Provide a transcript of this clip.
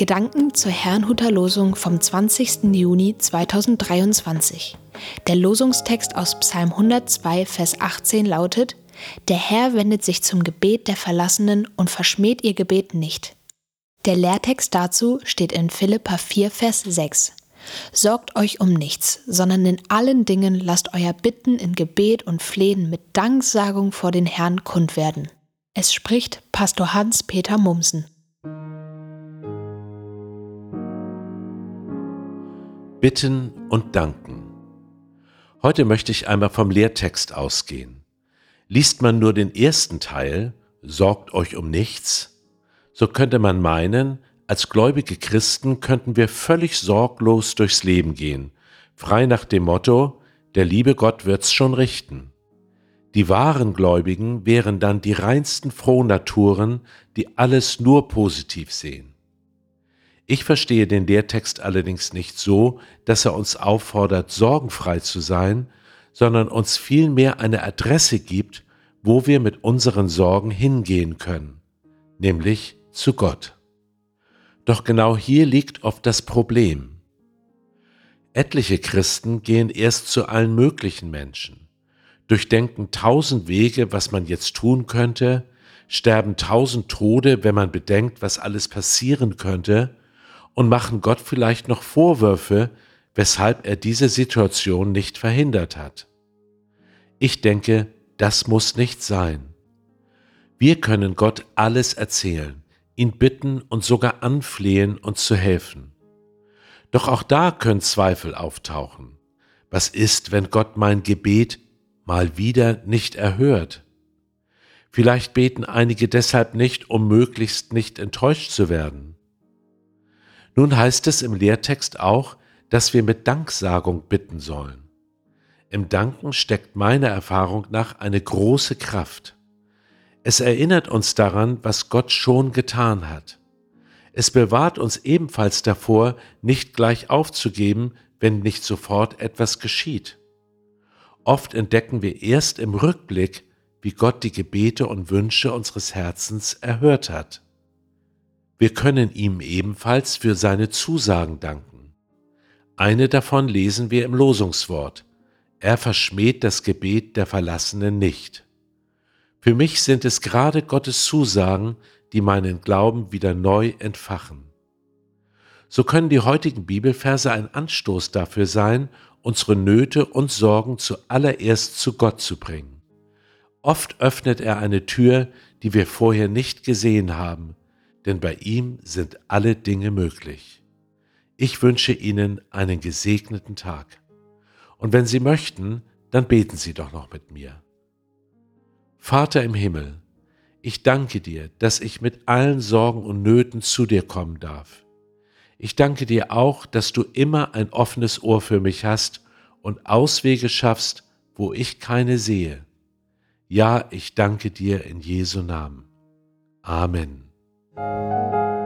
Gedanken zur Herrnhuter Losung vom 20. Juni 2023. Der Losungstext aus Psalm 102, Vers 18 lautet, Der Herr wendet sich zum Gebet der Verlassenen und verschmäht ihr Gebet nicht. Der Lehrtext dazu steht in Philippa 4, Vers 6. Sorgt euch um nichts, sondern in allen Dingen lasst euer Bitten in Gebet und Flehen mit Danksagung vor den Herrn kund werden. Es spricht Pastor Hans-Peter Mumsen. Bitten und Danken. Heute möchte ich einmal vom Lehrtext ausgehen. Liest man nur den ersten Teil, sorgt euch um nichts, so könnte man meinen, als gläubige Christen könnten wir völlig sorglos durchs Leben gehen, frei nach dem Motto, der liebe Gott wird's schon richten. Die wahren Gläubigen wären dann die reinsten Frohnaturen, die alles nur positiv sehen. Ich verstehe den Lehrtext allerdings nicht so, dass er uns auffordert, sorgenfrei zu sein, sondern uns vielmehr eine Adresse gibt, wo wir mit unseren Sorgen hingehen können, nämlich zu Gott. Doch genau hier liegt oft das Problem. Etliche Christen gehen erst zu allen möglichen Menschen, durchdenken tausend Wege, was man jetzt tun könnte, sterben tausend Tode, wenn man bedenkt, was alles passieren könnte, und machen Gott vielleicht noch Vorwürfe, weshalb er diese Situation nicht verhindert hat. Ich denke, das muss nicht sein. Wir können Gott alles erzählen, ihn bitten und sogar anflehen, uns zu helfen. Doch auch da können Zweifel auftauchen. Was ist, wenn Gott mein Gebet mal wieder nicht erhört? Vielleicht beten einige deshalb nicht, um möglichst nicht enttäuscht zu werden. Nun heißt es im Lehrtext auch, dass wir mit Danksagung bitten sollen. Im Danken steckt meiner Erfahrung nach eine große Kraft. Es erinnert uns daran, was Gott schon getan hat. Es bewahrt uns ebenfalls davor, nicht gleich aufzugeben, wenn nicht sofort etwas geschieht. Oft entdecken wir erst im Rückblick, wie Gott die Gebete und Wünsche unseres Herzens erhört hat. Wir können ihm ebenfalls für seine Zusagen danken. Eine davon lesen wir im Losungswort. Er verschmäht das Gebet der Verlassenen nicht. Für mich sind es gerade Gottes Zusagen, die meinen Glauben wieder neu entfachen. So können die heutigen Bibelverse ein Anstoß dafür sein, unsere Nöte und Sorgen zuallererst zu Gott zu bringen. Oft öffnet er eine Tür, die wir vorher nicht gesehen haben, denn bei ihm sind alle Dinge möglich. Ich wünsche Ihnen einen gesegneten Tag. Und wenn Sie möchten, dann beten Sie doch noch mit mir. Vater im Himmel, ich danke dir, dass ich mit allen Sorgen und Nöten zu dir kommen darf. Ich danke dir auch, dass du immer ein offenes Ohr für mich hast und Auswege schaffst, wo ich keine sehe. Ja, ich danke dir in Jesu Namen. Amen. Música